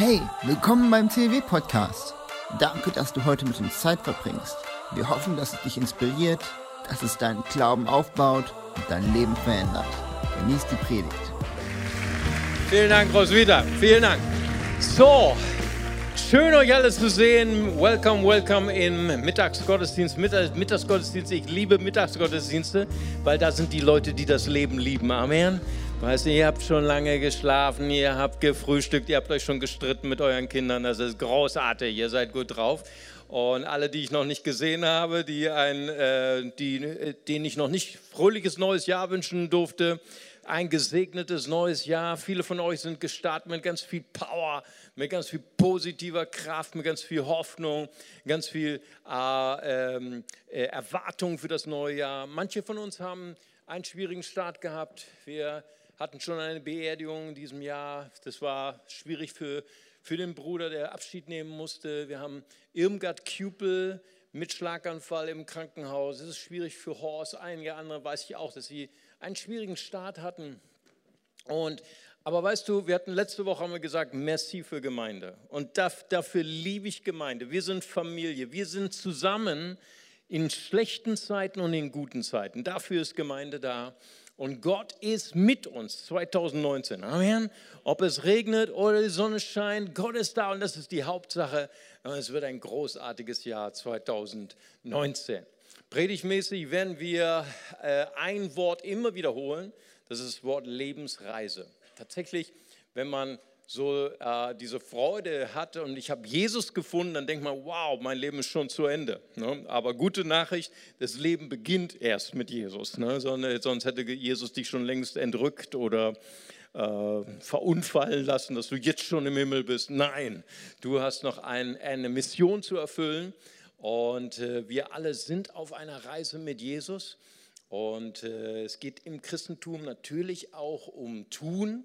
Hey, willkommen beim CW Podcast. Danke, dass du heute mit uns Zeit verbringst. Wir hoffen, dass es dich inspiriert, dass es deinen Glauben aufbaut und dein Leben verändert. Genieß die Predigt. Vielen Dank, Roswitha. Vielen Dank. So, schön euch alle zu sehen. Welcome, welcome im Mittagsgottesdienst, Mittagsgottesdienst. Ich liebe Mittagsgottesdienste, weil da sind die Leute, die das Leben lieben. Amen. Weißt du, ihr habt schon lange geschlafen, ihr habt gefrühstückt, ihr habt euch schon gestritten mit euren Kindern. Das ist großartig, ihr seid gut drauf. Und alle, die ich noch nicht gesehen habe, die ein, äh, die, denen ich noch nicht fröhliches neues Jahr wünschen durfte, ein gesegnetes neues Jahr. Viele von euch sind gestartet mit ganz viel Power, mit ganz viel positiver Kraft, mit ganz viel Hoffnung, ganz viel äh, ähm, äh, Erwartung für das neue Jahr. Manche von uns haben einen schwierigen Start gehabt. Wir hatten schon eine Beerdigung in diesem Jahr. Das war schwierig für, für den Bruder, der Abschied nehmen musste. Wir haben Irmgard Kupel mit Schlaganfall im Krankenhaus. Es ist schwierig für Horst. Einige andere weiß ich auch, dass sie einen schwierigen Start hatten. Und aber weißt du, wir hatten letzte Woche haben wir gesagt, merci für Gemeinde. Und dafür liebe ich Gemeinde. Wir sind Familie. Wir sind zusammen in schlechten Zeiten und in guten Zeiten. Dafür ist Gemeinde da. Und Gott ist mit uns 2019. Amen. Ob es regnet oder die Sonne scheint, Gott ist da und das ist die Hauptsache. Es wird ein großartiges Jahr 2019. Predigmäßig werden wir äh, ein Wort immer wiederholen. Das ist das Wort Lebensreise. Tatsächlich, wenn man so äh, diese Freude hatte und ich habe Jesus gefunden, dann denkt man, wow, mein Leben ist schon zu Ende. Ne? Aber gute Nachricht, das Leben beginnt erst mit Jesus. Ne? Sonst hätte Jesus dich schon längst entrückt oder äh, verunfallen lassen, dass du jetzt schon im Himmel bist. Nein, du hast noch ein, eine Mission zu erfüllen und äh, wir alle sind auf einer Reise mit Jesus. Und äh, es geht im Christentum natürlich auch um Tun.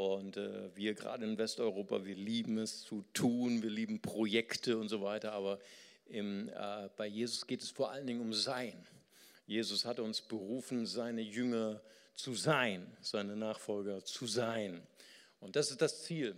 Und äh, wir gerade in Westeuropa, wir lieben es zu tun, wir lieben Projekte und so weiter, aber im, äh, bei Jesus geht es vor allen Dingen um Sein. Jesus hat uns berufen, seine Jünger zu sein, seine Nachfolger zu sein. Und das ist das Ziel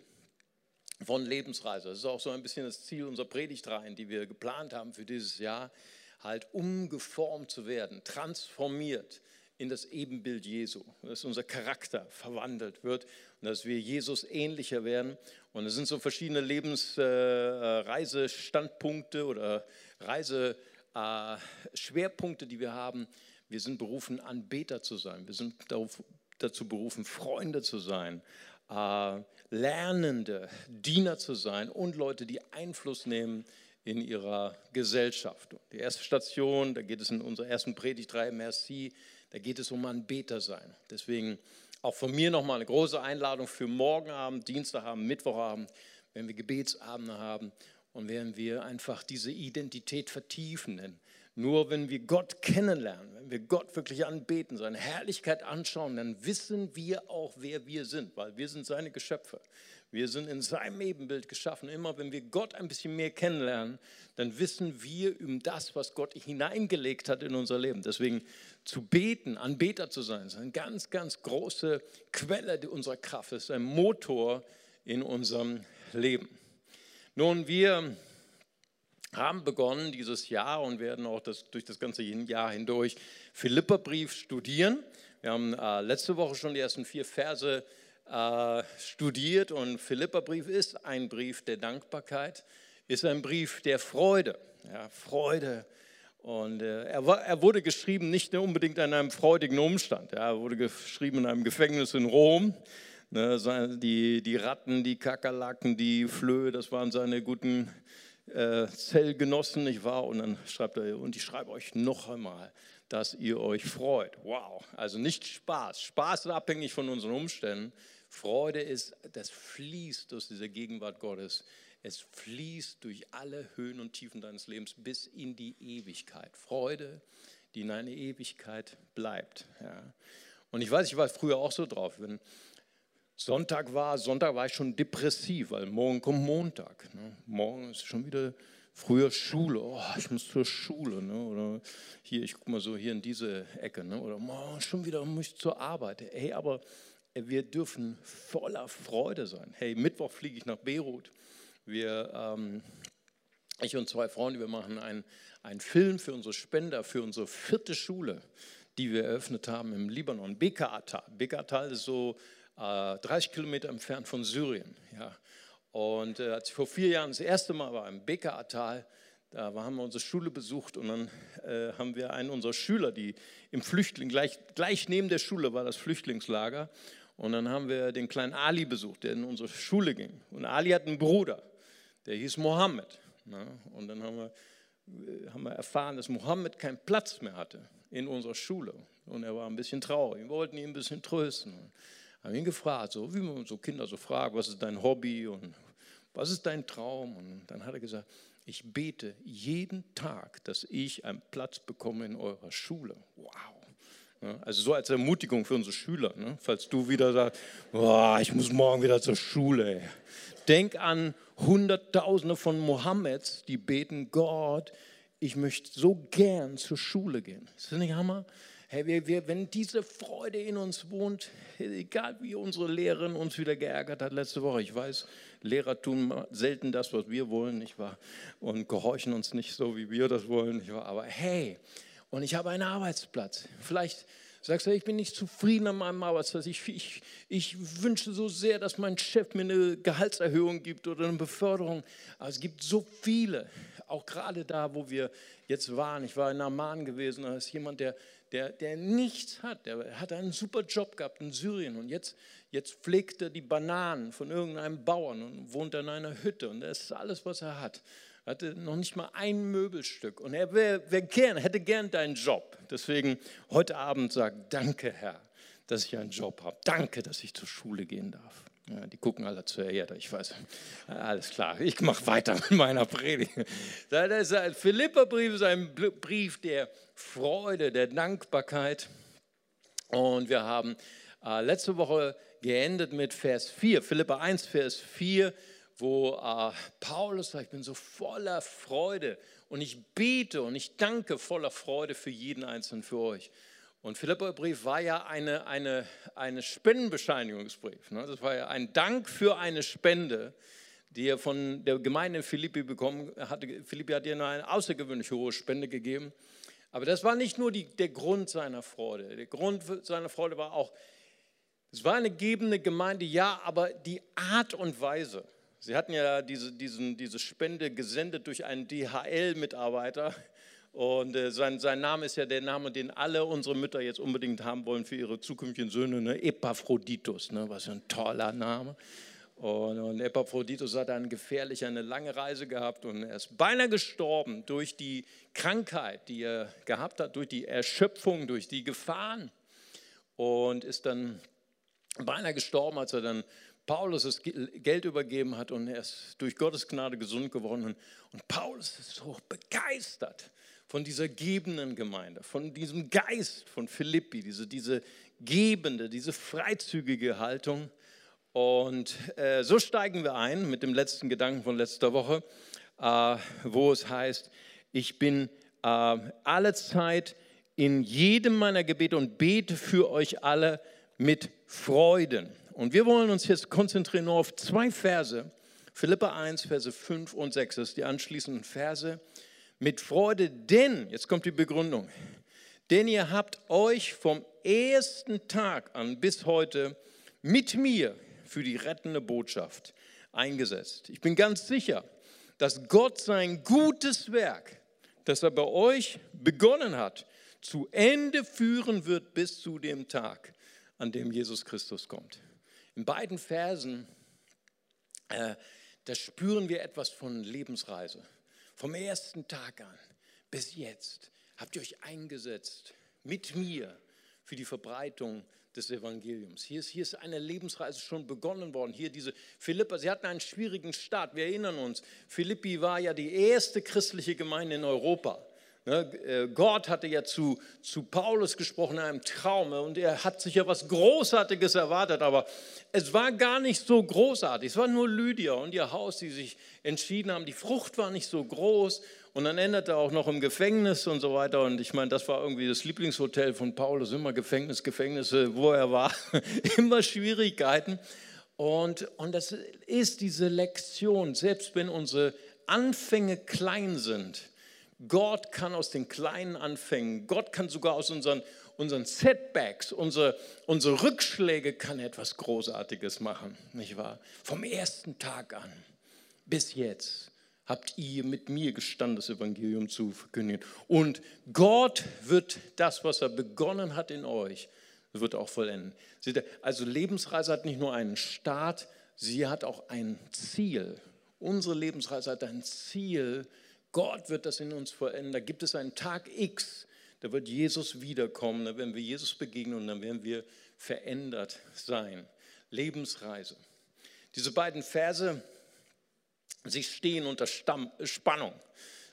von Lebensreise. Das ist auch so ein bisschen das Ziel unserer Predigtreihen, die wir geplant haben für dieses Jahr, halt umgeformt zu werden, transformiert in das Ebenbild Jesu, dass unser Charakter verwandelt wird und dass wir Jesus ähnlicher werden. Und es sind so verschiedene Lebensreisestandpunkte äh, oder Reiseschwerpunkte, die wir haben. Wir sind berufen, Anbeter zu sein. Wir sind darauf, dazu berufen, Freunde zu sein, äh, Lernende, Diener zu sein und Leute, die Einfluss nehmen in ihrer Gesellschaft. Die erste Station, da geht es in unserer ersten Predigtreihe, Merci, da geht es um Anbeter sein. Deswegen auch von mir nochmal eine große Einladung für morgen Abend, Dienstagabend, Mittwochabend, wenn wir Gebetsabende haben und werden wir einfach diese Identität vertiefen. Denn nur wenn wir Gott kennenlernen, wenn wir Gott wirklich anbeten, seine Herrlichkeit anschauen, dann wissen wir auch, wer wir sind, weil wir sind seine Geschöpfe. Wir sind in seinem Ebenbild geschaffen. Immer wenn wir Gott ein bisschen mehr kennenlernen, dann wissen wir um das, was Gott hineingelegt hat in unser Leben. Deswegen zu beten, Anbeter zu sein, ist eine ganz, ganz große Quelle unserer Kraft. Ist ein Motor in unserem Leben. Nun, wir haben begonnen dieses Jahr und werden auch das, durch das ganze Jahr hindurch Philipperbrief studieren. Wir haben äh, letzte Woche schon die ersten vier Verse äh, studiert und Philipperbrief ist ein Brief der Dankbarkeit, ist ein Brief der Freude. Ja, Freude. Und äh, er, war, er, wurde geschrieben nicht unbedingt an einem freudigen Umstand. Ja, er wurde geschrieben in einem Gefängnis in Rom. Ne, die, die Ratten, die Kakerlaken, die Flöhe, das waren seine guten äh, Zellgenossen, nicht wahr? Und dann schreibt er, und ich schreibe euch noch einmal, dass ihr euch freut. Wow, also nicht Spaß. Spaß ist abhängig von unseren Umständen. Freude ist, das fließt aus dieser Gegenwart Gottes. Es fließt durch alle Höhen und Tiefen deines Lebens bis in die Ewigkeit. Freude, die in eine Ewigkeit bleibt. Ja. Und ich weiß, ich war früher auch so drauf. Wenn Sonntag war, Sonntag war ich schon depressiv, weil morgen kommt Montag. Ne? Morgen ist schon wieder Früher Schule, oh, ich muss zur Schule. Ne? Oder hier, ich gucke mal so hier in diese Ecke. Ne? Oder oh, schon wieder muss ich zur Arbeit. Hey, aber wir dürfen voller Freude sein. Hey, Mittwoch fliege ich nach Beirut. Wir, ähm, ich und zwei Freunde, wir machen einen, Film für unsere Spender, für unsere vierte Schule, die wir eröffnet haben im Libanon, Bekatal. Bekatal ist so äh, 30 Kilometer entfernt von Syrien. Ja. Und äh, als ich vor vier Jahren das erste Mal war im Bekatal, da haben wir unsere Schule besucht und dann äh, haben wir einen unserer Schüler, die im Flüchtling, gleich, gleich neben der Schule war das Flüchtlingslager. Und dann haben wir den kleinen Ali besucht, der in unsere Schule ging. Und Ali hat einen Bruder, der hieß Mohammed. Ne? Und dann haben wir, äh, haben wir erfahren, dass Mohammed keinen Platz mehr hatte in unserer Schule. Und er war ein bisschen traurig. Wir wollten ihn ein bisschen trösten. Und haben ihn gefragt, so wie man so Kinder so fragt, was ist dein Hobby und was ist dein Traum? Und dann hat er gesagt, ich bete jeden Tag, dass ich einen Platz bekomme in eurer Schule. Wow. Also so als Ermutigung für unsere Schüler, ne? falls du wieder sagst, oh, ich muss morgen wieder zur Schule. Denk an Hunderttausende von Mohammeds, die beten, Gott, ich möchte so gern zur Schule gehen. Ist das nicht Hammer? Hey, wir, wir, wenn diese Freude in uns wohnt, egal wie unsere Lehrerin uns wieder geärgert hat letzte Woche, ich weiß, Lehrer tun selten das, was wir wollen, nicht wahr? Und gehorchen uns nicht so, wie wir das wollen, nicht wahr? Aber hey, und ich habe einen Arbeitsplatz. Vielleicht sagst du, ich bin nicht zufrieden an meinem Arbeitsplatz. Ich, ich, ich wünsche so sehr, dass mein Chef mir eine Gehaltserhöhung gibt oder eine Beförderung. Aber es gibt so viele, auch gerade da, wo wir jetzt waren. Ich war in Amman gewesen, da ist jemand, der der, der nichts hat, der hat einen super Job gehabt in Syrien und jetzt, jetzt pflegt er die Bananen von irgendeinem Bauern und wohnt in einer Hütte und das ist alles, was er hat. Hatte noch nicht mal ein Möbelstück und er wär, wär gern, hätte gern deinen Job. Deswegen heute Abend sagt, danke Herr, dass ich einen Job habe. Danke, dass ich zur Schule gehen darf. Ja, die gucken alle zur Erde, ich weiß. Alles klar, ich mache weiter mit meiner Predigt. Ein Philipperbrief ist ein Brief der Freude, der Dankbarkeit. Und wir haben äh, letzte Woche geendet mit Vers 4, Philippa 1, Vers 4, wo äh, Paulus sagt, ich bin so voller Freude und ich bete und ich danke voller Freude für jeden Einzelnen für euch. Und Philipperbrief war ja eine, eine, eine Spendenbescheinigungsbrief. Ne? Das war ja ein Dank für eine Spende, die er von der Gemeinde Philippi bekommen hatte. Philippi hat ihr eine außergewöhnlich hohe Spende gegeben. Aber das war nicht nur die, der Grund seiner Freude. Der Grund seiner Freude war auch, es war eine gebende Gemeinde, ja, aber die Art und Weise. Sie hatten ja diese, diesen, diese Spende gesendet durch einen DHL-Mitarbeiter, und äh, sein, sein Name ist ja der Name, den alle unsere Mütter jetzt unbedingt haben wollen für ihre zukünftigen Söhne, ne? Epaphroditus, ne? was ein toller Name. Und, und Epaphroditus hat eine gefährliche, eine lange Reise gehabt und er ist beinahe gestorben durch die Krankheit, die er gehabt hat, durch die Erschöpfung, durch die Gefahren. Und ist dann beinahe gestorben, als er dann Paulus das Geld übergeben hat und er ist durch Gottes Gnade gesund geworden. Und Paulus ist so begeistert von dieser gebenden Gemeinde, von diesem Geist von Philippi, diese, diese gebende, diese freizügige Haltung. Und äh, so steigen wir ein mit dem letzten Gedanken von letzter Woche, äh, wo es heißt, ich bin äh, alle Zeit in jedem meiner Gebete und bete für euch alle mit Freuden. Und wir wollen uns jetzt konzentrieren nur auf zwei Verse, Philippa 1, Verse 5 und 6, das sind die anschließenden Verse mit Freude, denn, jetzt kommt die Begründung, denn ihr habt euch vom ersten Tag an bis heute mit mir für die rettende Botschaft eingesetzt. Ich bin ganz sicher, dass Gott sein gutes Werk, das er bei euch begonnen hat, zu Ende führen wird bis zu dem Tag, an dem Jesus Christus kommt. In beiden Versen, äh, da spüren wir etwas von Lebensreise. Vom ersten Tag an bis jetzt habt ihr euch eingesetzt mit mir für die Verbreitung des Evangeliums. Hier ist, hier ist eine Lebensreise schon begonnen worden. Hier diese Philippa, sie hatten einen schwierigen Start. Wir erinnern uns, Philippi war ja die erste christliche Gemeinde in Europa. Ne, äh, Gott hatte ja zu, zu Paulus gesprochen in einem Traum und er hat sich ja was Großartiges erwartet, aber es war gar nicht so großartig. Es war nur Lydia und ihr Haus, die sich entschieden haben. Die Frucht war nicht so groß und dann endete auch noch im Gefängnis und so weiter. Und ich meine, das war irgendwie das Lieblingshotel von Paulus, immer Gefängnis, Gefängnisse, wo er war, immer Schwierigkeiten. Und, und das ist diese Lektion, selbst wenn unsere Anfänge klein sind, Gott kann aus den kleinen Anfängen, Gott kann sogar aus unseren, unseren Setbacks, unsere, unsere Rückschläge, kann etwas Großartiges machen, nicht wahr? Vom ersten Tag an bis jetzt habt ihr mit mir gestanden, das Evangelium zu verkündigen. Und Gott wird das, was er begonnen hat in euch, wird auch vollenden. Also Lebensreise hat nicht nur einen Start, sie hat auch ein Ziel. Unsere Lebensreise hat ein Ziel, Gott wird das in uns vollenden. Da gibt es einen Tag X, da wird Jesus wiederkommen, da werden wir Jesus begegnen und dann werden wir verändert sein. Lebensreise. Diese beiden Verse, sie stehen unter Spannung,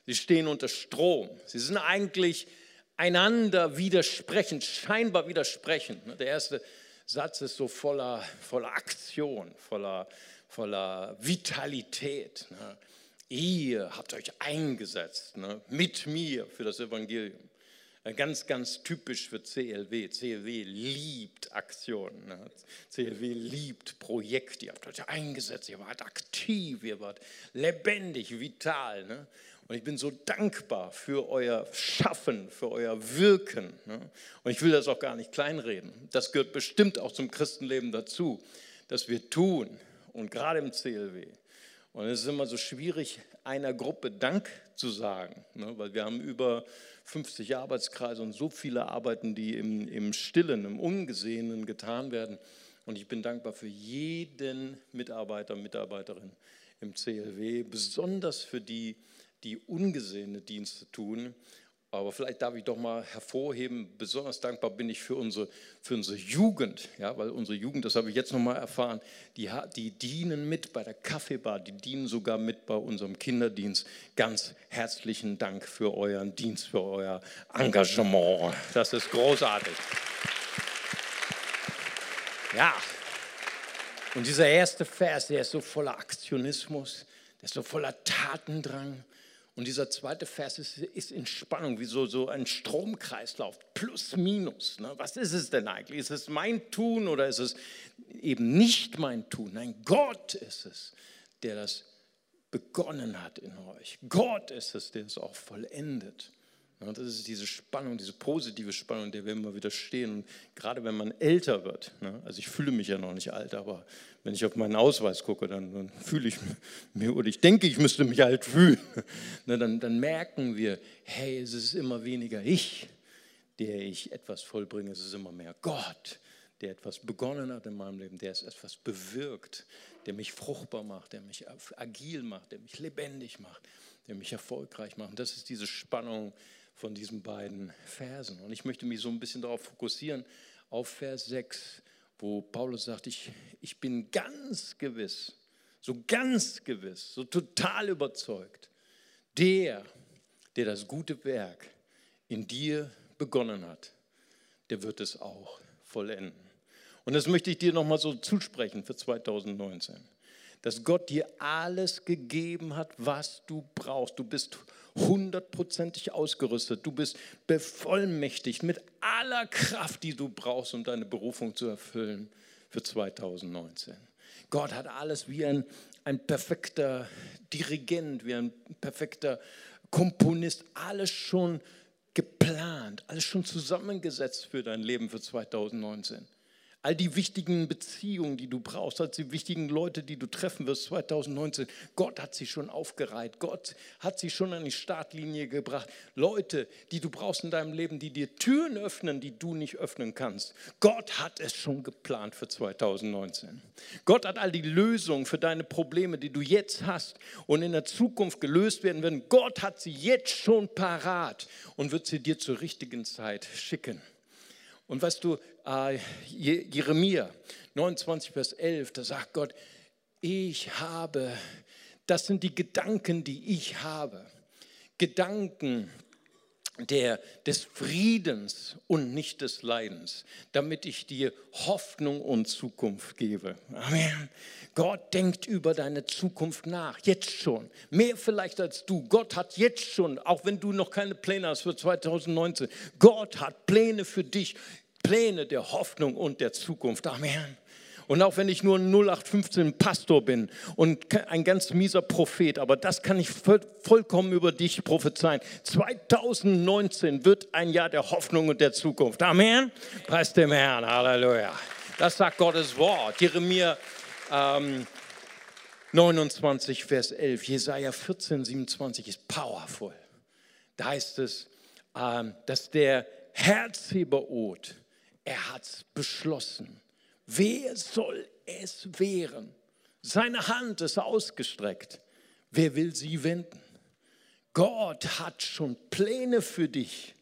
sie stehen unter Strom. Sie sind eigentlich einander widersprechend, scheinbar widersprechend. Der erste Satz ist so voller, voller Aktion, voller, voller Vitalität. Ihr habt euch eingesetzt ne, mit mir für das Evangelium. Ganz, ganz typisch für CLW. CLW liebt Aktionen. Ne? CLW liebt Projekte. Ihr habt euch eingesetzt, ihr wart aktiv, ihr wart lebendig, vital. Ne? Und ich bin so dankbar für euer Schaffen, für euer Wirken. Ne? Und ich will das auch gar nicht kleinreden. Das gehört bestimmt auch zum Christenleben dazu, dass wir tun. Und gerade im CLW und es ist immer so schwierig, einer Gruppe Dank zu sagen, ne? weil wir haben über 50 Arbeitskreise und so viele Arbeiten, die im, im Stillen, im Ungesehenen getan werden. Und ich bin dankbar für jeden Mitarbeiter, Mitarbeiterin im CLW, besonders für die, die ungesehene Dienste tun aber vielleicht darf ich doch mal hervorheben, besonders dankbar bin ich für unsere, für unsere Jugend, ja, weil unsere Jugend, das habe ich jetzt noch mal erfahren, die, die dienen mit bei der Kaffeebar, die dienen sogar mit bei unserem Kinderdienst. Ganz herzlichen Dank für euren Dienst, für euer Engagement. Das ist großartig. Ja, und dieser erste Vers, der ist so voller Aktionismus, der ist so voller Tatendrang. Und dieser zweite Vers ist, ist in Spannung, wie so, so ein Stromkreislauf, plus, minus. Ne? Was ist es denn eigentlich? Ist es mein Tun oder ist es eben nicht mein Tun? Nein, Gott ist es, der das begonnen hat in euch. Gott ist es, der es auch vollendet. Ja, das ist diese Spannung, diese positive Spannung, der wir immer wieder stehen. Und gerade wenn man älter wird, ne, also ich fühle mich ja noch nicht alt, aber wenn ich auf meinen Ausweis gucke, dann, dann fühle ich mich, oder ich denke, ich müsste mich alt fühlen, ne, dann, dann merken wir, hey, es ist immer weniger ich, der ich etwas vollbringe, es ist immer mehr Gott, der etwas begonnen hat in meinem Leben, der es etwas bewirkt, der mich fruchtbar macht, der mich agil macht, der mich lebendig macht, der mich erfolgreich macht. Und das ist diese Spannung, von diesen beiden Versen. Und ich möchte mich so ein bisschen darauf fokussieren, auf Vers 6, wo Paulus sagt, ich, ich bin ganz gewiss, so ganz gewiss, so total überzeugt, der, der das gute Werk in dir begonnen hat, der wird es auch vollenden. Und das möchte ich dir nochmal so zusprechen für 2019 dass Gott dir alles gegeben hat, was du brauchst. Du bist hundertprozentig ausgerüstet. Du bist bevollmächtigt mit aller Kraft, die du brauchst, um deine Berufung zu erfüllen für 2019. Gott hat alles wie ein, ein perfekter Dirigent, wie ein perfekter Komponist, alles schon geplant, alles schon zusammengesetzt für dein Leben für 2019 all die wichtigen Beziehungen, die du brauchst, all die wichtigen Leute, die du treffen wirst 2019. Gott hat sie schon aufgereiht. Gott hat sie schon an die Startlinie gebracht. Leute, die du brauchst in deinem Leben, die dir Türen öffnen, die du nicht öffnen kannst. Gott hat es schon geplant für 2019. Gott hat all die Lösungen für deine Probleme, die du jetzt hast und in der Zukunft gelöst werden werden. Gott hat sie jetzt schon parat und wird sie dir zur richtigen Zeit schicken. Und weißt du, äh, Jeremia 29, Vers 11, da sagt Gott, ich habe, das sind die Gedanken, die ich habe. Gedanken, der, des Friedens und nicht des Leidens, damit ich dir Hoffnung und Zukunft gebe. Amen. Gott denkt über deine Zukunft nach, jetzt schon. Mehr vielleicht als du. Gott hat jetzt schon, auch wenn du noch keine Pläne hast für 2019, Gott hat Pläne für dich, Pläne der Hoffnung und der Zukunft. Amen. Und auch wenn ich nur ein 0815 Pastor bin und ein ganz mieser Prophet, aber das kann ich vollkommen über dich prophezeien. 2019 wird ein Jahr der Hoffnung und der Zukunft. Amen. Preis dem Herrn. Halleluja. Das sagt Gottes Wort. Jeremia ähm, 29, Vers 11. Jesaja 14, 27 ist powerful. Da heißt es, ähm, dass der Herzheberot, er hat es beschlossen Wer soll es wehren? Seine Hand ist ausgestreckt. Wer will sie wenden? Gott hat schon Pläne für dich.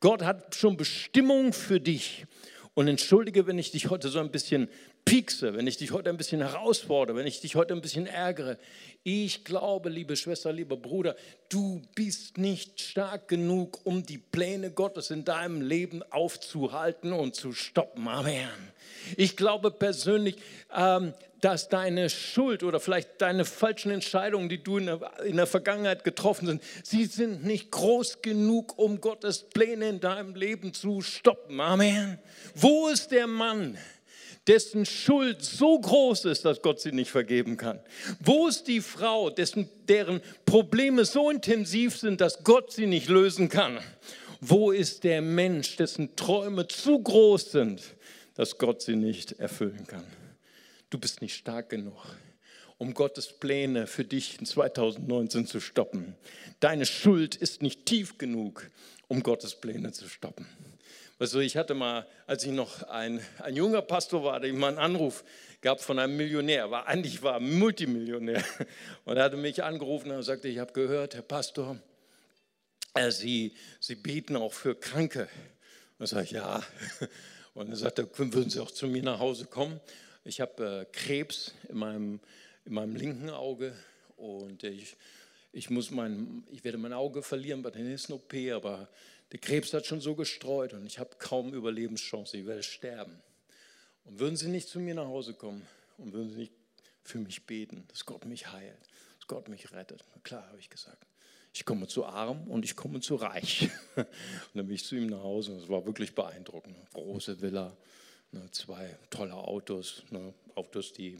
Gott hat schon Bestimmung für dich. Und entschuldige, wenn ich dich heute so ein bisschen piekse, wenn ich dich heute ein bisschen herausfordere, wenn ich dich heute ein bisschen ärgere. Ich glaube, liebe Schwester, lieber Bruder, du bist nicht stark genug, um die Pläne Gottes in deinem Leben aufzuhalten und zu stoppen. Amen. Ich glaube persönlich, ähm, dass deine Schuld oder vielleicht deine falschen Entscheidungen, die du in der, in der Vergangenheit getroffen sind, sie sind nicht groß genug, um Gottes Pläne in deinem Leben zu stoppen. Amen. Wo ist der Mann? dessen Schuld so groß ist, dass Gott sie nicht vergeben kann? Wo ist die Frau, dessen, deren Probleme so intensiv sind, dass Gott sie nicht lösen kann? Wo ist der Mensch, dessen Träume zu groß sind, dass Gott sie nicht erfüllen kann? Du bist nicht stark genug um Gottes Pläne für dich in 2019 zu stoppen. Deine Schuld ist nicht tief genug, um Gottes Pläne zu stoppen. Also ich hatte mal, als ich noch ein, ein junger Pastor war, hatte ich mal einen Anruf gehabt von einem Millionär, war eigentlich war Multimillionär. Und er hatte mich angerufen und sagte, ich habe gehört, Herr Pastor, äh, Sie, Sie bieten auch für Kranke. Und ich sage, ja. Und er sagte, würden Sie auch zu mir nach Hause kommen? Ich habe äh, Krebs in meinem, in meinem linken Auge und ich, ich, muss mein, ich werde mein Auge verlieren bei der nächsten OP, aber der Krebs hat schon so gestreut und ich habe kaum Überlebenschance, ich werde sterben. Und würden Sie nicht zu mir nach Hause kommen und würden Sie nicht für mich beten, dass Gott mich heilt, dass Gott mich rettet? Klar, habe ich gesagt. Ich komme zu arm und ich komme zu reich. Und dann bin ich zu ihm nach Hause und es war wirklich beeindruckend. Große Villa, ne, zwei tolle Autos, ne, Autos, die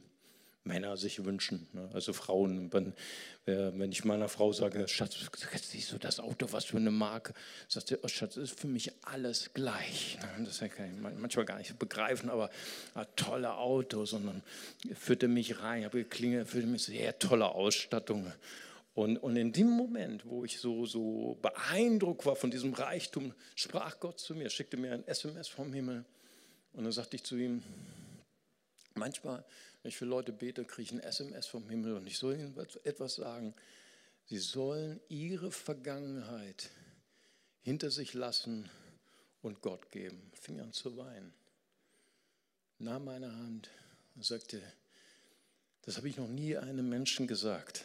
Männer sich wünschen. Ne? Also Frauen, wenn, ich meiner Frau sage, Schatz, siehst du das Auto, was für eine Marke? Sagt sie, oh Schatz, ist für mich alles gleich. Das kann ich manchmal gar nicht begreifen, aber ah, tolle Autos. Und dann führte mich rein, habe geklingelt, führte mich sehr tolle Ausstattung. Und, und in dem Moment, wo ich so, so beeindruckt war von diesem Reichtum, sprach Gott zu mir, schickte mir ein SMS vom Himmel. Und dann sagte ich zu ihm, manchmal wenn ich für Leute bete, kriege ich ein SMS vom Himmel und ich soll ihnen etwas sagen. Sie sollen ihre Vergangenheit hinter sich lassen und Gott geben. Fing an zu weinen. Nahm meine Hand und sagte, das habe ich noch nie einem Menschen gesagt.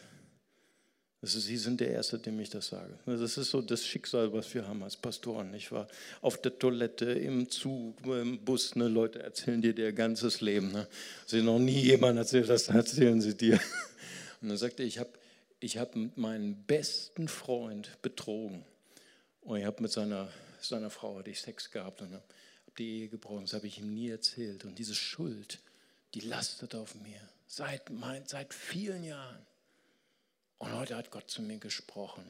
Also Sie sind der Erste, dem ich das sage. Das ist so das Schicksal, was wir haben als Pastoren. Ich war auf der Toilette, im Zug, im Bus. Ne? Leute erzählen dir ihr ganzes Leben. Ne? Sie noch nie jemand erzählt, das erzählen sie dir. Und dann sagte er, ich habe ich hab meinen besten Freund betrogen. Und ich habe mit seiner, seiner Frau hatte ich Sex gehabt und habe die Ehe gebrochen. Das habe ich ihm nie erzählt. Und diese Schuld, die lastet auf mir seit, mein, seit vielen Jahren. Und heute hat Gott zu mir gesprochen.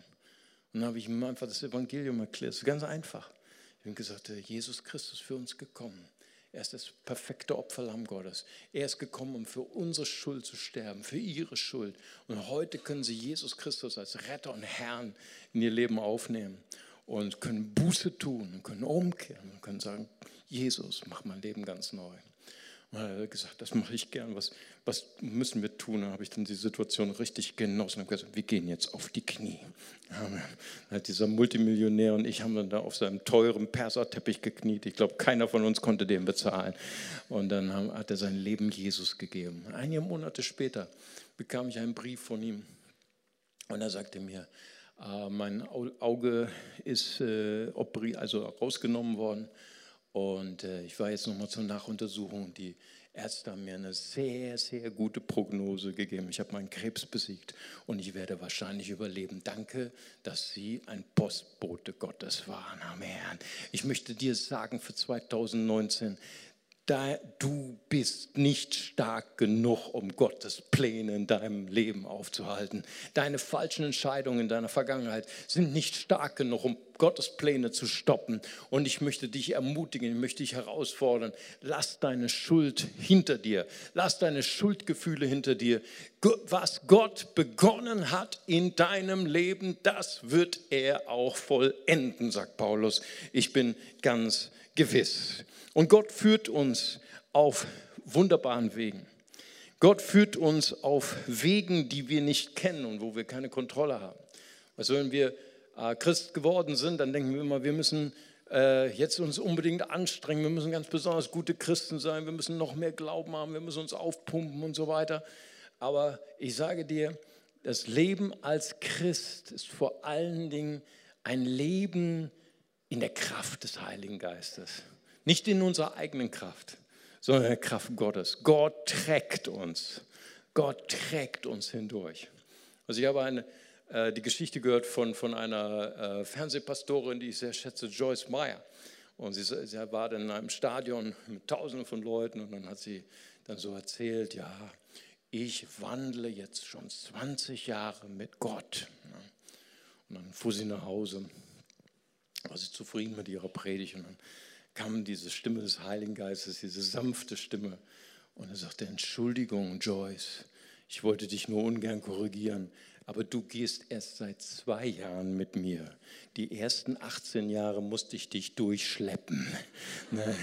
Und dann habe ich ihm einfach das Evangelium erklärt. Es ist ganz einfach. Ich habe gesagt, Jesus Christus ist für uns gekommen. Er ist das perfekte Opferlamm Gottes. Er ist gekommen, um für unsere Schuld zu sterben, für ihre Schuld. Und heute können sie Jesus Christus als Retter und Herrn in ihr Leben aufnehmen und können Buße tun und können umkehren und können sagen, Jesus, mach mein Leben ganz neu. Und er hat gesagt, das mache ich gern, was, was müssen wir tun? Dann habe ich dann die Situation richtig genossen und habe gesagt, wir gehen jetzt auf die Knie. Amen. Dann hat dieser Multimillionär und ich haben dann da auf seinem teuren Perserteppich gekniet. Ich glaube, keiner von uns konnte den bezahlen. Und dann hat er sein Leben Jesus gegeben. Einige Monate später bekam ich einen Brief von ihm und er sagte mir, Äh, mein Auge ist äh, also rausgenommen worden und äh, ich war jetzt nochmal zur Nachuntersuchung. Die Ärzte haben mir eine sehr, sehr gute Prognose gegeben. Ich habe meinen Krebs besiegt und ich werde wahrscheinlich überleben. Danke, dass Sie ein Postbote Gottes waren. Amen. Ich möchte dir sagen für 2019, da, du bist nicht stark genug, um Gottes Pläne in deinem Leben aufzuhalten. Deine falschen Entscheidungen in deiner Vergangenheit sind nicht stark genug, um Gottes Pläne zu stoppen. Und ich möchte dich ermutigen, ich möchte dich herausfordern. Lass deine Schuld hinter dir. Lass deine Schuldgefühle hinter dir. Was Gott begonnen hat in deinem Leben, das wird er auch vollenden, sagt Paulus. Ich bin ganz gewiss. Und Gott führt uns auf wunderbaren Wegen. Gott führt uns auf Wegen, die wir nicht kennen und wo wir keine Kontrolle haben. Also wenn wir Christ geworden sind, dann denken wir immer, wir müssen äh, jetzt uns unbedingt anstrengen, wir müssen ganz besonders gute Christen sein, wir müssen noch mehr Glauben haben, wir müssen uns aufpumpen und so weiter. Aber ich sage dir, das Leben als Christ ist vor allen Dingen ein Leben in der Kraft des Heiligen Geistes. Nicht in unserer eigenen Kraft, sondern in der Kraft Gottes. Gott trägt uns. Gott trägt uns hindurch. Also ich habe eine, äh, die Geschichte gehört von, von einer äh, Fernsehpastorin, die ich sehr schätze, Joyce Meyer. Und sie, sie war dann in einem Stadion mit Tausenden von Leuten und dann hat sie dann so erzählt, ja, ich wandle jetzt schon 20 Jahre mit Gott. Und dann fuhr sie nach Hause, war sie zufrieden mit ihrer Predigt und dann kam diese Stimme des Heiligen Geistes, diese sanfte Stimme. Und er sagte, Entschuldigung, Joyce, ich wollte dich nur ungern korrigieren, aber du gehst erst seit zwei Jahren mit mir. Die ersten 18 Jahre musste ich dich durchschleppen. Ne?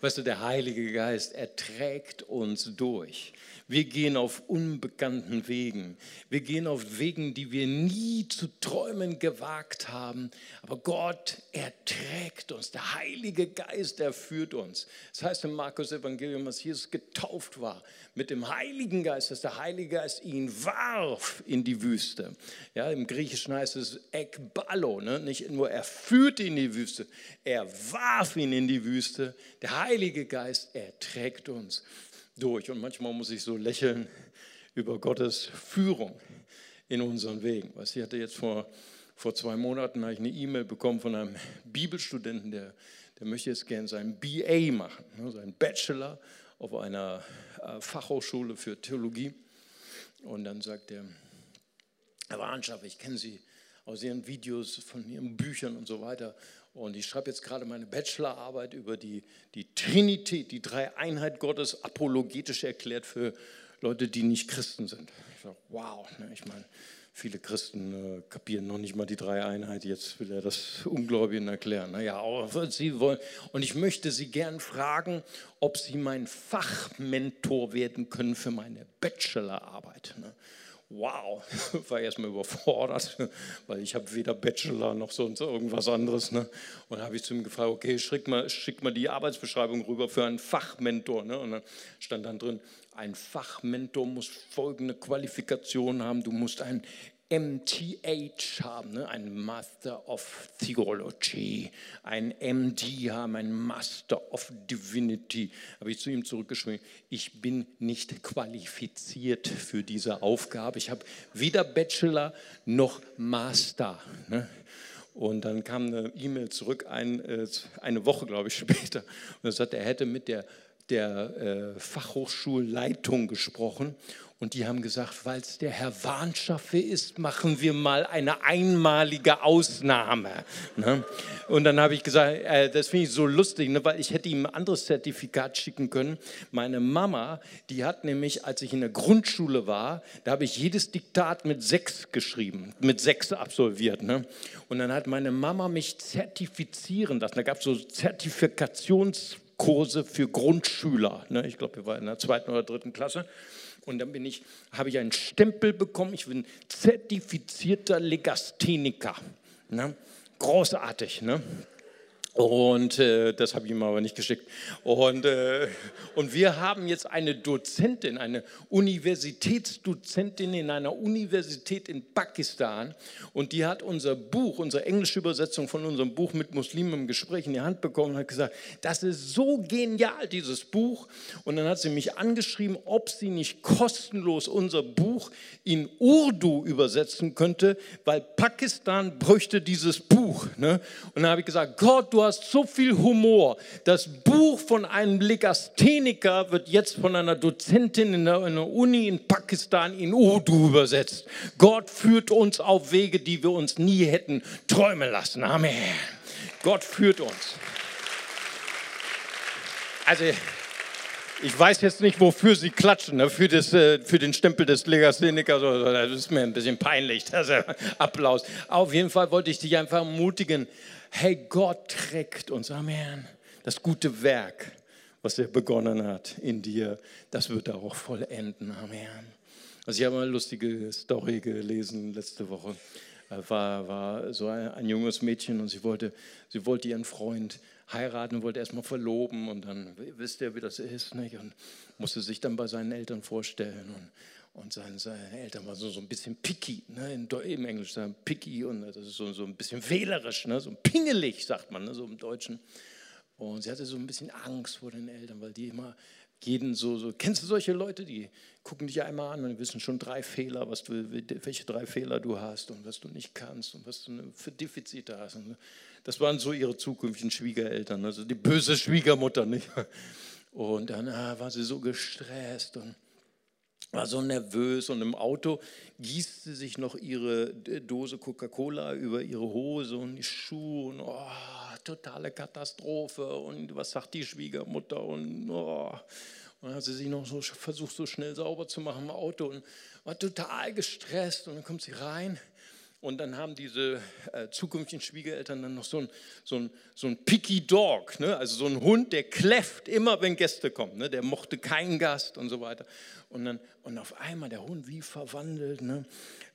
Weißt du, der Heilige Geist, er trägt uns durch. Wir gehen auf unbekannten Wegen. Wir gehen auf Wegen, die wir nie zu träumen gewagt haben. Aber Gott, er trägt uns. Der Heilige Geist, er führt uns. Das heißt im Markus Evangelium, dass Jesus getauft war mit dem Heiligen Geist, dass der Heilige Geist ihn warf in die Wüste. Ja, Im Griechischen heißt es ekballo, ne? nicht nur er führte ihn in die Wüste, er warf ihn in die Wüste. Der Heilige Geist, er trägt uns durch. Und manchmal muss ich so lächeln über Gottes Führung in unseren Wegen. Was ich hatte jetzt vor, vor zwei Monaten ich eine E-Mail bekommen von einem Bibelstudenten, der, der möchte jetzt gerne seinen BA machen, ne, seinen Bachelor auf einer äh, Fachhochschule für Theologie. Und dann sagt er, Herr Warnschaff, ich kenne Sie aus Ihren Videos, von Ihren Büchern und so weiter. Und ich schreibe jetzt gerade meine Bachelorarbeit über die, die Trinität, die Dreieinheit Gottes, apologetisch erklärt für Leute, die nicht Christen sind. Ich sage, wow, ne, ich meine, viele Christen äh, kapieren noch nicht mal die Dreieinheit, jetzt will er das Ungläubigen erklären. Naja, aber Sie wollen, und ich möchte Sie gern fragen, ob Sie mein Fachmentor werden können für meine Bachelorarbeit. Ne? Wow, war erstmal überfordert, weil ich habe weder Bachelor noch sonst irgendwas anderes. Ne? Und habe ich zu ihm gefragt, okay, schick mal, schick mal die Arbeitsbeschreibung rüber für einen Fachmentor. Ne? Und dann stand dann drin, ein Fachmentor muss folgende Qualifikation haben. Du musst ein MTH haben, ne? ein Master of Theology, ein MD haben, ein Master of Divinity. Habe ich zu ihm zurückgeschrieben, ich bin nicht qualifiziert für diese Aufgabe. Ich habe weder Bachelor noch Master. Ne? Und dann kam eine E-Mail zurück, ein, äh, eine Woche, glaube ich, später. Und er sagte, er hätte mit der, der äh, Fachhochschulleitung gesprochen und die haben gesagt, weil es der Herr Warnschaffe ist, machen wir mal eine einmalige Ausnahme. Ne? Und dann habe ich gesagt, äh, das finde ich so lustig, ne? weil ich hätte ihm ein anderes Zertifikat schicken können. Meine Mama, die hat nämlich, als ich in der Grundschule war, da habe ich jedes Diktat mit sechs geschrieben, mit sechs absolviert. Ne? Und dann hat meine Mama mich zertifizieren lassen. Da gab es so Zertifikationskurse für Grundschüler. Ne? Ich glaube, wir waren in der zweiten oder dritten Klasse. Und dann bin ich, habe ich einen Stempel bekommen, ich bin zertifizierter Legastheniker. Ne? Großartig. Ne? Und äh, das habe ich ihm aber nicht geschickt. Und, äh, und wir haben jetzt eine Dozentin, eine Universitätsdozentin in einer Universität in Pakistan. Und die hat unser Buch, unsere englische Übersetzung von unserem Buch mit Muslimen im Gespräch in die Hand bekommen und hat gesagt, das ist so genial, dieses Buch. Und dann hat sie mich angeschrieben, ob sie nicht kostenlos unser Buch in Urdu übersetzen könnte, weil Pakistan bräuchte dieses Buch. Ne? Und dann habe ich gesagt, Gott, du hast so viel Humor. Das Buch von einem Legastheniker wird jetzt von einer Dozentin in einer Uni in Pakistan in Urdu übersetzt. Gott führt uns auf Wege, die wir uns nie hätten träumen lassen. Amen. Gott führt uns. Also ich weiß jetzt nicht, wofür Sie klatschen, ne? für, das, äh, für den Stempel des Legasthenikers. Das ist mir ein bisschen peinlich, das Applaus. Auf jeden Fall wollte ich dich einfach ermutigen, hey, Gott trägt uns, Amen. Das gute Werk, was er begonnen hat in dir, das wird er auch vollenden, Amen. Also ich habe eine lustige Story gelesen letzte Woche. Äh, war, war so ein, ein junges Mädchen und sie wollte, sie wollte ihren Freund heiraten, wollte erstmal verloben und dann wisst ihr, wie das ist, nicht? und musste sich dann bei seinen Eltern vorstellen und und seine, seine Eltern waren so, so ein bisschen picky, ne? In, im Englisch sagen picky und das ist so, so ein bisschen wählerisch, ne? so pingelig, sagt man, ne? so im Deutschen. Und sie hatte so ein bisschen Angst vor den Eltern, weil die immer jeden so, so, kennst du solche Leute, die gucken dich einmal an und wissen schon drei Fehler, was du, welche drei Fehler du hast und was du nicht kannst und was du für Defizite hast. Das waren so ihre zukünftigen Schwiegereltern, also die böse Schwiegermutter. Nicht? Und dann ah, war sie so gestresst und war so nervös und im Auto gießt sie sich noch ihre Dose Coca-Cola über ihre Hose und die Schuhe und oh, totale Katastrophe und was sagt die Schwiegermutter und oh. Und dann hat sie sich noch so versucht, so schnell sauber zu machen im Auto und war total gestresst und dann kommt sie rein und dann haben diese äh, zukünftigen Schwiegereltern dann noch so ein, so ein, so ein Picky Dog, ne? also so ein Hund, der kläfft immer, wenn Gäste kommen. Ne? Der mochte keinen Gast und so weiter. Und, dann, und auf einmal der Hund wie verwandelt, ne?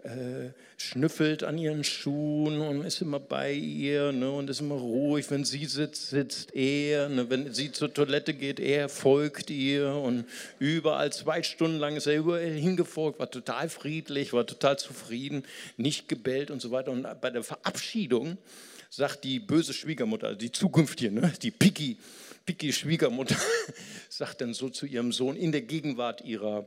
äh, schnüffelt an ihren Schuhen und ist immer bei ihr ne? und ist immer ruhig. Wenn sie sitzt, sitzt er. Ne? Wenn sie zur Toilette geht, er folgt ihr. Und überall zwei Stunden lang ist er überall hingefolgt, war total friedlich, war total zufrieden, nicht gebellt und so weiter. Und bei der Verabschiedung sagt die böse Schwiegermutter, also die zukünftige, ne? die Picky, Picky Schwiegermutter, sagt dann so zu ihrem Sohn in der Gegenwart ihrer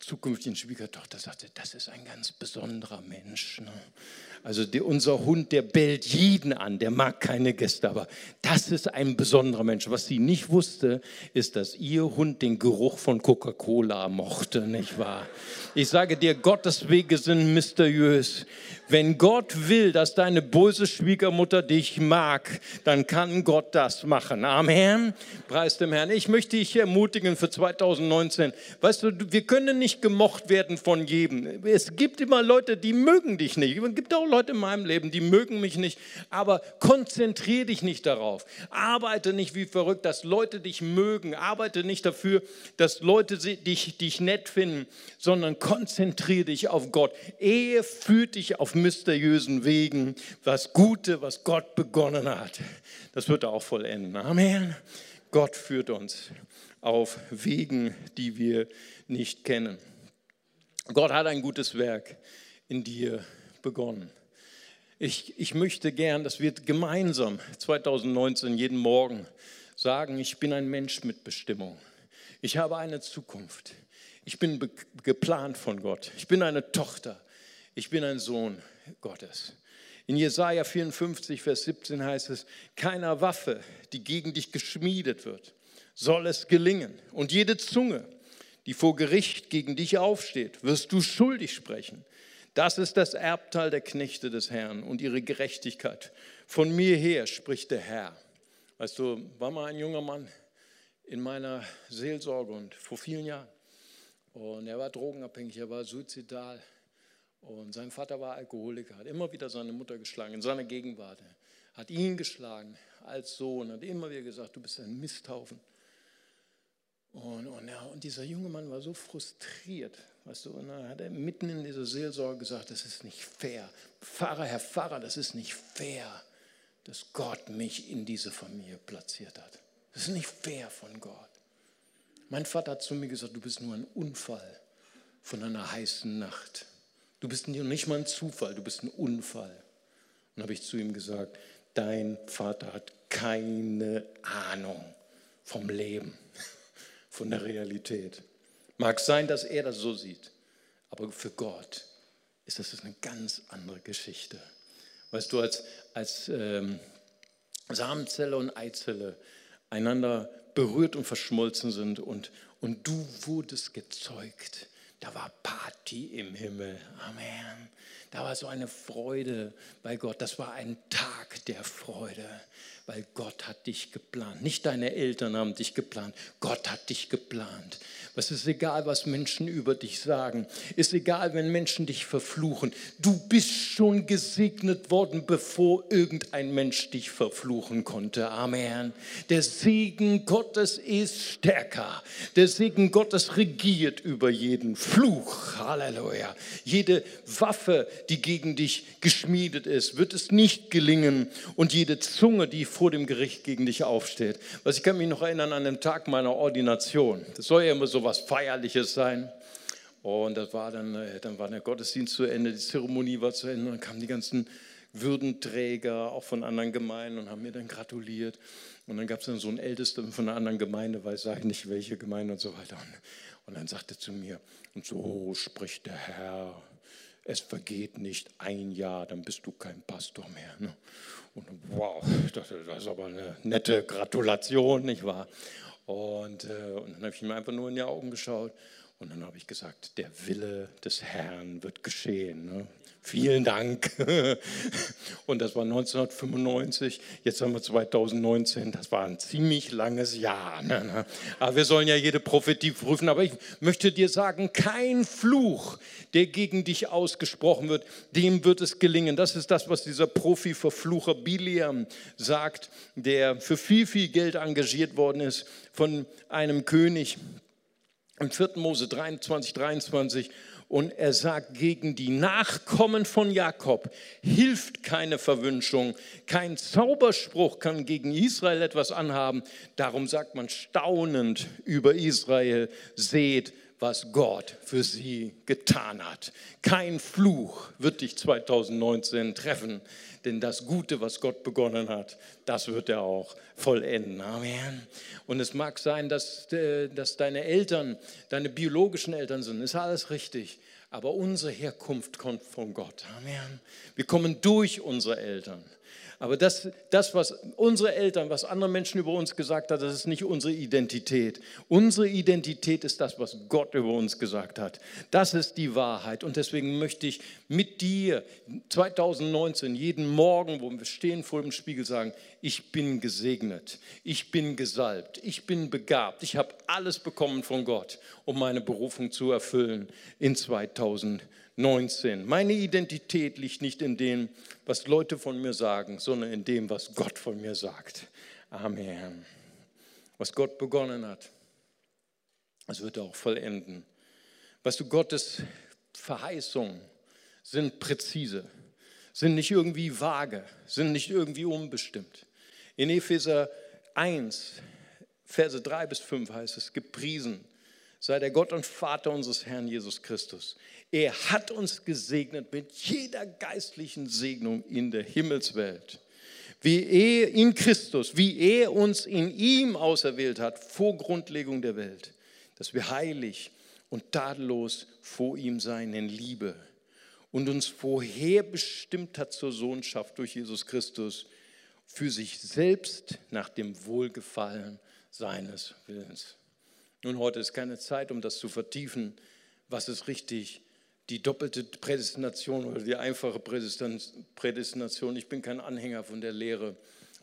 zukünftigen Schwiegertochter, sagt sie, das ist ein ganz besonderer Mensch. Ne? Also die, unser Hund, der bellt jeden an, der mag keine Gäste, aber das ist ein besonderer Mensch. Was sie nicht wusste, ist, dass ihr Hund den Geruch von Coca-Cola mochte, nicht wahr? Ich sage dir, Gottes Wege sind mysteriös. Wenn Gott will, dass deine böse Schwiegermutter dich mag, dann kann Gott das machen. Amen. Preis dem Herrn. Ich möchte dich ermutigen für 2019. Weißt du, wir können nicht gemocht werden von jedem. Es gibt immer Leute, die mögen dich nicht. Es gibt auch Leute in meinem Leben, die mögen mich nicht, aber konzentriere dich nicht darauf. Arbeite nicht wie verrückt, dass Leute dich mögen. Arbeite nicht dafür, dass Leute dich, dich nett finden, sondern konzentriere dich auf Gott. Ehe führt dich auf mysteriösen Wegen, was Gute, was Gott begonnen hat. Das wird er auch vollenden. Amen. Gott führt uns auf Wegen, die wir nicht kennen. Gott hat ein gutes Werk in dir begonnen. Ich, ich möchte gern, dass wir gemeinsam 2019 jeden Morgen sagen, ich bin ein Mensch mit Bestimmung. Ich habe eine Zukunft. Ich bin geplant von Gott. Ich bin eine Tochter. Ich bin ein Sohn Gottes. In Jesaja 54, Vers 17 heißt es: Keiner Waffe, die gegen dich geschmiedet wird, soll es gelingen. Und jede Zunge, die vor Gericht gegen dich aufsteht, wirst du schuldig sprechen. Das ist das Erbteil der Knechte des Herrn und ihre Gerechtigkeit. Von mir her spricht der Herr. Weißt du, war mal ein junger Mann in meiner Seelsorge und vor vielen Jahren. Und er war drogenabhängig, er war suizidal. Und sein Vater war Alkoholiker, hat immer wieder seine Mutter geschlagen in seiner Gegenwart. Hat ihn geschlagen als Sohn, hat immer wieder gesagt, du bist ein Misthaufen. Und, und, ja, und dieser junge Mann war so frustriert, weißt du, und dann hat er mitten in dieser Seelsorge gesagt, das ist nicht fair. Pfarrer, Herr Pfarrer, das ist nicht fair. dass Gott mich in diese Familie platziert hat. Das ist nicht fair von Gott. Mein Vater hat zu mir gesagt, du bist nur ein Unfall von einer heißen Nacht. Du bist nicht mal ein Zufall, du bist ein Unfall. Und habe ich zu ihm gesagt, dein Vater hat keine Ahnung vom Leben, von der Realität. Mag sein, dass er das so sieht, aber für Gott ist das eine ganz andere Geschichte. Weißt du, als, als ähm, Samenzelle und Eizelle einander berührt und verschmolzen sind und, und du wurdest gezeugt, da war Party im Himmel. Amen. Da war so eine Freude bei Gott. Das war ein Tag der Freude weil Gott hat dich geplant. Nicht deine Eltern haben dich geplant, Gott hat dich geplant. Es ist egal, was Menschen über dich sagen. Ist egal, wenn Menschen dich verfluchen. Du bist schon gesegnet worden, bevor irgendein Mensch dich verfluchen konnte. Amen. Der Segen Gottes ist stärker. Der Segen Gottes regiert über jeden Fluch. Halleluja. Jede Waffe, die gegen dich geschmiedet ist, wird es nicht gelingen. Und jede Zunge, die vor dem Gericht gegen dich aufsteht. Was ich kann mich noch erinnern an den Tag meiner Ordination. Das soll ja immer so was Feierliches sein. Und das war dann, äh, dann war der Gottesdienst zu Ende, die Zeremonie war zu Ende, dann kamen die ganzen Würdenträger auch von anderen Gemeinden und haben mir dann gratuliert. Und dann gab es dann so einen Ältesten von einer anderen Gemeinde, weiß ich nicht welche Gemeinde und so weiter. Und dann sagte zu mir, und so spricht der Herr, es vergeht nicht ein Jahr, dann bist du kein Pastor mehr. Ne? Und wow, das, das, ist aber eine nette Gratulation, nicht wahr? Und, äh, und dann habe ich ihm einfach nur in die Augen geschaut und dann habe ich gesagt, der Wille des Herrn wird geschehen. Ne? Vielen Dank. Und das war 1995, jetzt haben wir 2019, das war ein ziemlich langes Jahr. Ne, ne? Aber wir sollen ja jede Prophetie prüfen. Aber ich möchte dir sagen, kein Fluch, der gegen dich ausgesprochen wird, dem wird es gelingen. Das ist das, was dieser Profi-Verflucher Biliam sagt, der für viel, viel Geld engagiert worden ist von einem König. Im 4. Mose 23, 23 und er sagt gegen die Nachkommen von Jakob hilft keine Verwünschung, kein Zauberspruch kann gegen Israel etwas anhaben. Darum sagt man staunend über Israel, seht, was Gott für sie getan hat. Kein Fluch wird dich 2019 treffen, denn das Gute, was Gott begonnen hat, das wird er auch vollenden. Amen. Und es mag sein, dass, äh, dass deine Eltern, deine biologischen Eltern sind, ist alles richtig. Aber unsere Herkunft kommt von Gott. Amen. Wir kommen durch unsere Eltern. Aber das, das, was unsere Eltern, was andere Menschen über uns gesagt haben, das ist nicht unsere Identität. Unsere Identität ist das, was Gott über uns gesagt hat. Das ist die Wahrheit. Und deswegen möchte ich mit dir 2019 jeden Morgen, wo wir stehen vor dem Spiegel, sagen, ich bin gesegnet, ich bin gesalbt, ich bin begabt, ich habe alles bekommen von Gott, um meine Berufung zu erfüllen in 2019. 19. Meine Identität liegt nicht in dem, was Leute von mir sagen, sondern in dem, was Gott von mir sagt. Amen. Was Gott begonnen hat, das wird auch vollenden. Weißt du, Gottes Verheißungen sind präzise, sind nicht irgendwie vage, sind nicht irgendwie unbestimmt. In Epheser 1, Verse 3 bis 5 heißt es, gepriesen sei der Gott und Vater unseres Herrn Jesus Christus. Er hat uns gesegnet mit jeder geistlichen Segnung in der Himmelswelt. Wie er in Christus, wie er uns in ihm auserwählt hat vor Grundlegung der Welt, dass wir heilig und tadellos vor ihm sein in Liebe und uns vorherbestimmt hat zur Sohnschaft durch Jesus Christus für sich selbst nach dem Wohlgefallen seines Willens. Nun, heute ist keine Zeit, um das zu vertiefen. Was ist richtig? Die doppelte Prädestination oder die einfache Prädestination. Ich bin kein Anhänger von der Lehre,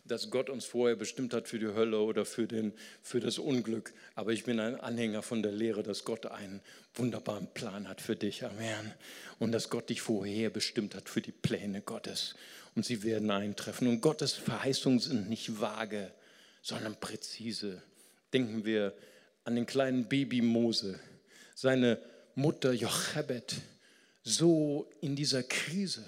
dass Gott uns vorher bestimmt hat für die Hölle oder für, den, für das Unglück. Aber ich bin ein Anhänger von der Lehre, dass Gott einen wunderbaren Plan hat für dich. Amen. Und dass Gott dich vorher bestimmt hat für die Pläne Gottes. Und sie werden eintreffen. Und Gottes Verheißungen sind nicht vage, sondern präzise. Denken wir an den kleinen Baby Mose, seine Mutter Jochebed, so in dieser Krise,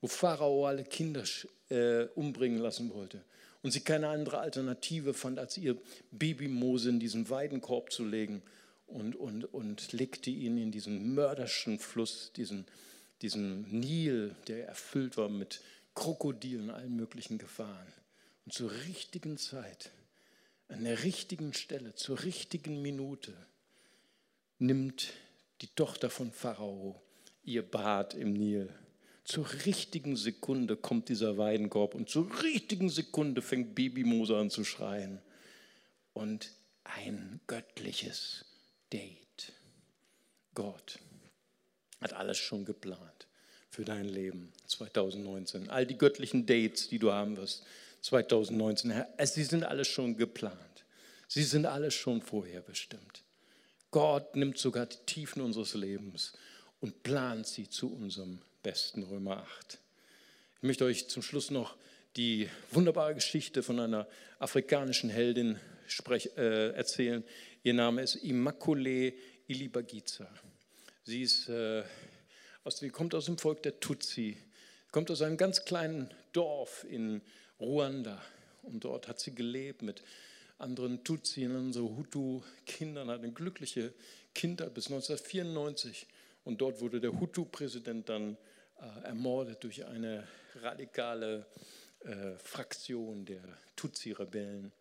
wo Pharao alle Kinder äh, umbringen lassen wollte. Und sie keine andere Alternative fand, als ihr Baby Mose in diesen Weidenkorb zu legen und, und, und legte ihn in diesen mörderischen Fluss, diesen, diesen Nil, der erfüllt war mit Krokodilen, allen möglichen Gefahren. Und zur richtigen Zeit, an der richtigen Stelle, zur richtigen Minute nimmt die Tochter von Pharao ihr Bad im Nil. Zur richtigen Sekunde kommt dieser Weidenkorb und zur richtigen Sekunde fängt Baby Mose an zu schreien. Und ein göttliches Date. Gott hat alles schon geplant für dein Leben 2019. All die göttlichen Dates, die du haben wirst 2019, sie sind alles schon geplant. Sie sind alles schon vorher bestimmt. Gott nimmt sogar die Tiefen unseres Lebens und plant sie zu unserem besten Römer 8. Ich möchte euch zum Schluss noch die wunderbare Geschichte von einer afrikanischen Heldin sprech, äh, erzählen. Ihr Name ist Immaculée Ilibagiza. Sie ist, äh, aus, sie kommt aus dem Volk der Tutsi, kommt aus einem ganz kleinen Dorf in Ruanda. Und dort hat sie gelebt mit anderen Tutsi und so Hutu-Kindern, hat eine glückliche Kindheit bis 1994. Und dort wurde der Hutu-Präsident dann äh, ermordet durch eine radikale äh, Fraktion der Tutsi-Rebellen.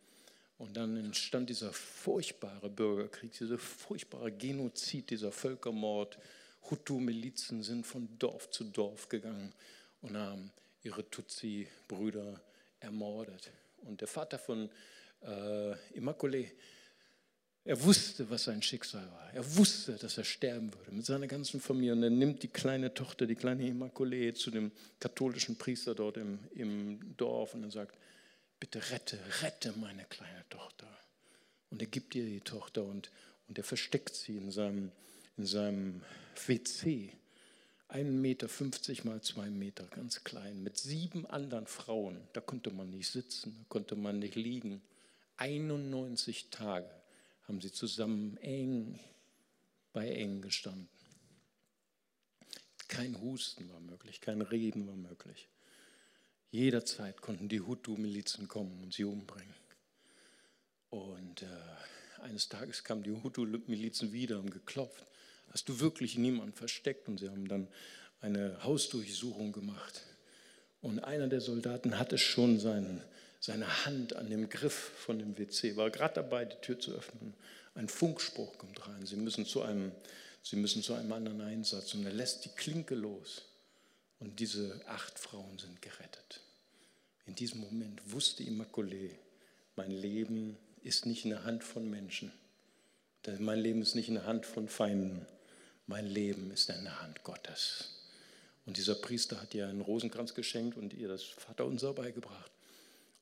Und dann entstand dieser furchtbare Bürgerkrieg, dieser furchtbare Genozid, dieser Völkermord. Hutu-Milizen sind von Dorf zu Dorf gegangen und haben ihre Tutsi-Brüder ermordet. Und der Vater von äh, Immaculée, er wusste, was sein Schicksal war. Er wusste, dass er sterben würde mit seiner ganzen Familie. Und er nimmt die kleine Tochter, die kleine Immaculée, zu dem katholischen Priester dort im, im Dorf und er sagt, bitte rette, rette meine kleine Tochter. Und er gibt ihr die Tochter und, und er versteckt sie in seinem, in seinem WC. 1,50 Meter mal zwei Meter, ganz klein, mit sieben anderen Frauen. Da konnte man nicht sitzen, da konnte man nicht liegen. 91 Tage haben sie zusammen eng bei eng gestanden. Kein Husten war möglich, kein Reden war möglich. Jederzeit konnten die Hutu-Milizen kommen und sie umbringen. Und äh, eines Tages kamen die Hutu-Milizen wieder und geklopft. Hast du wirklich niemanden versteckt? Und sie haben dann eine Hausdurchsuchung gemacht. Und einer der Soldaten hatte schon seinen, seine Hand an dem Griff von dem WC, war gerade dabei, die Tür zu öffnen. Ein Funkspruch kommt rein. Sie müssen zu einem, sie müssen zu einem anderen Einsatz. Und er lässt die Klinke los. Und diese acht Frauen sind gerettet. In diesem Moment wusste Immaculée, mein Leben ist nicht in der Hand von Menschen. Mein Leben ist nicht in der Hand von Feinden. Mein Leben ist in der Hand Gottes. Und dieser Priester hat ihr einen Rosenkranz geschenkt und ihr das Vaterunser beigebracht.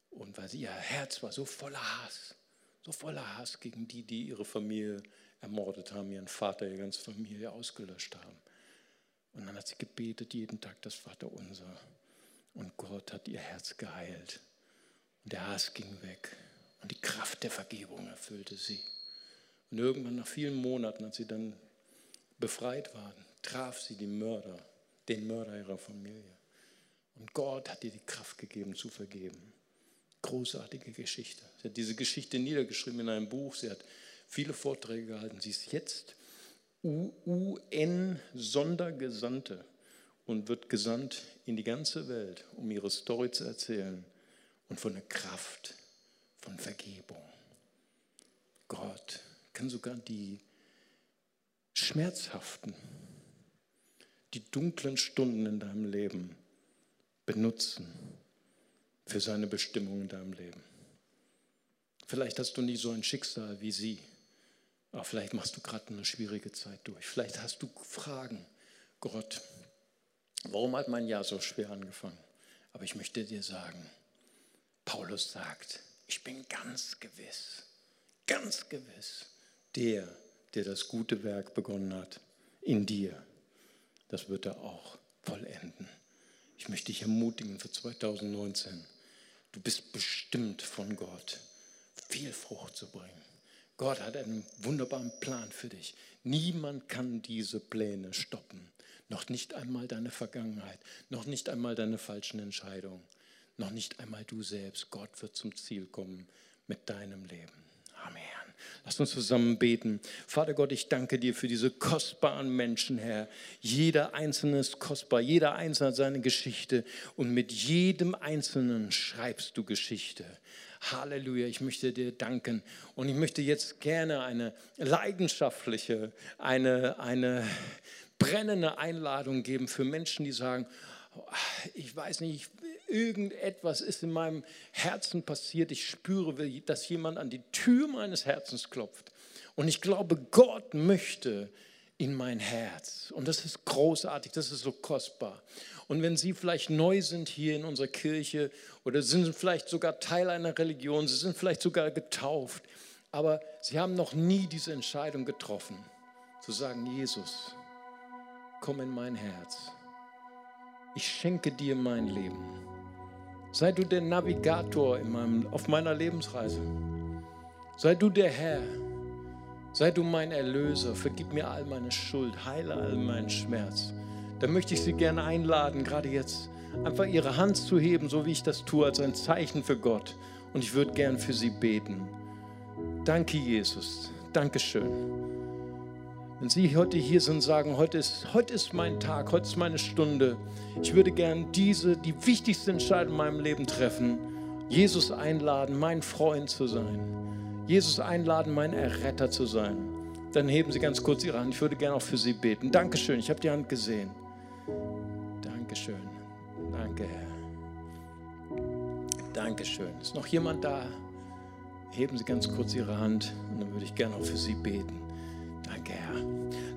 Und weil sie, ihr Herz war so voller Hass, so voller Hass gegen die, die ihre Familie ermordet haben, ihren Vater, ihre ganze Familie ausgelöscht haben. Und dann hat sie gebetet jeden Tag das Vaterunser. Und Gott hat ihr Herz geheilt. Und der Hass ging weg. Und die Kraft der Vergebung erfüllte sie. Und irgendwann nach vielen Monaten, als sie dann befreit waren, traf sie die Mörder, den Mörder ihrer Familie. Und Gott hat ihr die Kraft gegeben zu vergeben. Großartige Geschichte. Sie hat diese Geschichte niedergeschrieben in einem Buch. Sie hat viele Vorträge gehalten. Sie ist jetzt UN-Sondergesandte und wird gesandt in die ganze Welt, um ihre Story zu erzählen und von der Kraft von Vergebung. Gott kann sogar die schmerzhaften, die dunklen Stunden in deinem Leben benutzen für seine Bestimmung in deinem Leben. Vielleicht hast du nie so ein Schicksal wie sie, aber vielleicht machst du gerade eine schwierige Zeit durch. Vielleicht hast du Fragen. Gott, warum hat mein Jahr so schwer angefangen? Aber ich möchte dir sagen, Paulus sagt, ich bin ganz gewiss, ganz gewiss, der, der das gute Werk begonnen hat, in dir, das wird er auch vollenden. Ich möchte dich ermutigen für 2019. Du bist bestimmt von Gott, viel Frucht zu bringen. Gott hat einen wunderbaren Plan für dich. Niemand kann diese Pläne stoppen. Noch nicht einmal deine Vergangenheit, noch nicht einmal deine falschen Entscheidungen. noch nicht einmal du selbst. Gott wird zum Ziel kommen mit deinem Leben. Amen. Lass uns zusammen beten. Vater Gott, ich danke dir für diese kostbaren Menschen, Herr. Jeder Einzelne ist kostbar, jeder Einzelne hat seine Geschichte und mit jedem Einzelnen schreibst du Geschichte. Halleluja, ich möchte dir danken und ich möchte jetzt gerne eine leidenschaftliche, eine, eine brennende Einladung geben für Menschen, die sagen, ich weiß nicht, irgendetwas ist in meinem Herzen passiert. Ich spüre, dass jemand an die Tür meines Herzens klopft. Und ich glaube, Gott möchte in mein Herz. Und das ist großartig, das ist so kostbar. Und wenn Sie vielleicht neu sind hier in unserer Kirche oder sind vielleicht sogar Teil einer Religion, Sie sind vielleicht sogar getauft, aber Sie haben noch nie diese Entscheidung getroffen, zu sagen, Jesus, komm in mein Herz. Ich schenke dir mein Leben. Sei du der Navigator meinem, auf meiner Lebensreise. Sei du der Herr. Sei du mein Erlöser. Vergib mir all meine Schuld. Heile all meinen Schmerz. Dann möchte ich Sie gerne einladen, gerade jetzt einfach Ihre Hand zu heben, so wie ich das tue, als ein Zeichen für Gott. Und ich würde gern für Sie beten. Danke, Jesus. Dankeschön. Wenn Sie heute hier sind und sagen, heute ist, heute ist mein Tag, heute ist meine Stunde, ich würde gern diese, die wichtigste Entscheidung in meinem Leben treffen, Jesus einladen, mein Freund zu sein. Jesus einladen, mein Erretter zu sein. Dann heben Sie ganz kurz Ihre Hand. Ich würde gerne auch für Sie beten. Dankeschön, ich habe die Hand gesehen. Dankeschön. Danke, Herr. Dankeschön. Ist noch jemand da? Heben Sie ganz kurz Ihre Hand und dann würde ich gerne auch für Sie beten. Danke, Herr.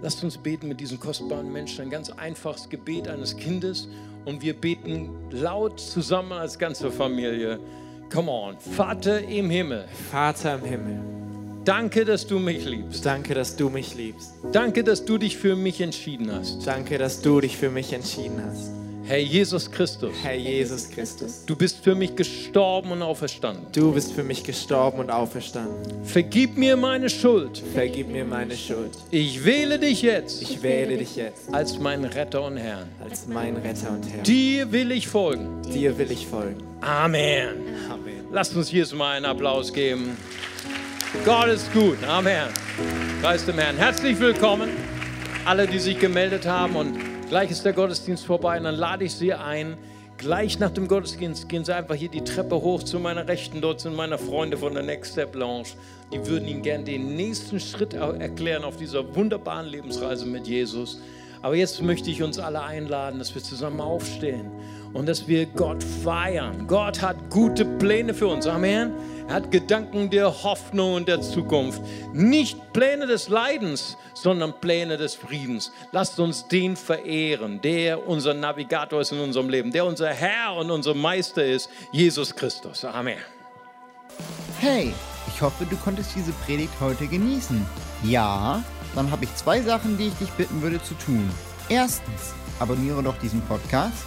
Lasst uns beten mit diesen kostbaren Menschen. Ein ganz einfaches Gebet eines Kindes. Und wir beten laut zusammen als ganze Familie. Come on. Vater im Himmel. Vater im Himmel. Danke, dass du mich liebst. Danke, dass du mich liebst. Danke, dass du dich für mich entschieden hast. Danke, dass du dich für mich entschieden hast. Herr Jesus Christus. Herr Jesus Christus. Du bist für mich gestorben und auferstanden. Du bist für mich gestorben und auferstanden. Vergib mir meine Schuld. Vergib mir meine Schuld. Ich wähle dich jetzt. Ich wähle dich jetzt als meinen Retter und Herrn. Als mein Retter und Herr. Dir will ich folgen. Dir will ich folgen. Amen. Amen. Lasst uns hier mal einen Applaus geben. Gott ist gut. Amen. Preis dem Herrn. Herzlich willkommen, alle, die sich gemeldet haben und Gleich ist der Gottesdienst vorbei und dann lade ich Sie ein. Gleich nach dem Gottesdienst gehen Sie einfach hier die Treppe hoch zu meiner Rechten. Dort sind meine Freunde von der Next Step Lounge. Die würden Ihnen gerne den nächsten Schritt erklären auf dieser wunderbaren Lebensreise mit Jesus. Aber jetzt möchte ich uns alle einladen, dass wir zusammen aufstehen und dass wir Gott feiern. Gott hat gute Pläne für uns. Amen. Er hat Gedanken der Hoffnung und der Zukunft. Nicht Pläne des Leidens, sondern Pläne des Friedens. Lasst uns den verehren, der unser Navigator ist in unserem Leben, der unser Herr und unser Meister ist, Jesus Christus. Amen. Hey, ich hoffe, du konntest diese Predigt heute genießen. Ja, dann habe ich zwei Sachen, die ich dich bitten würde zu tun. Erstens, abonniere doch diesen Podcast,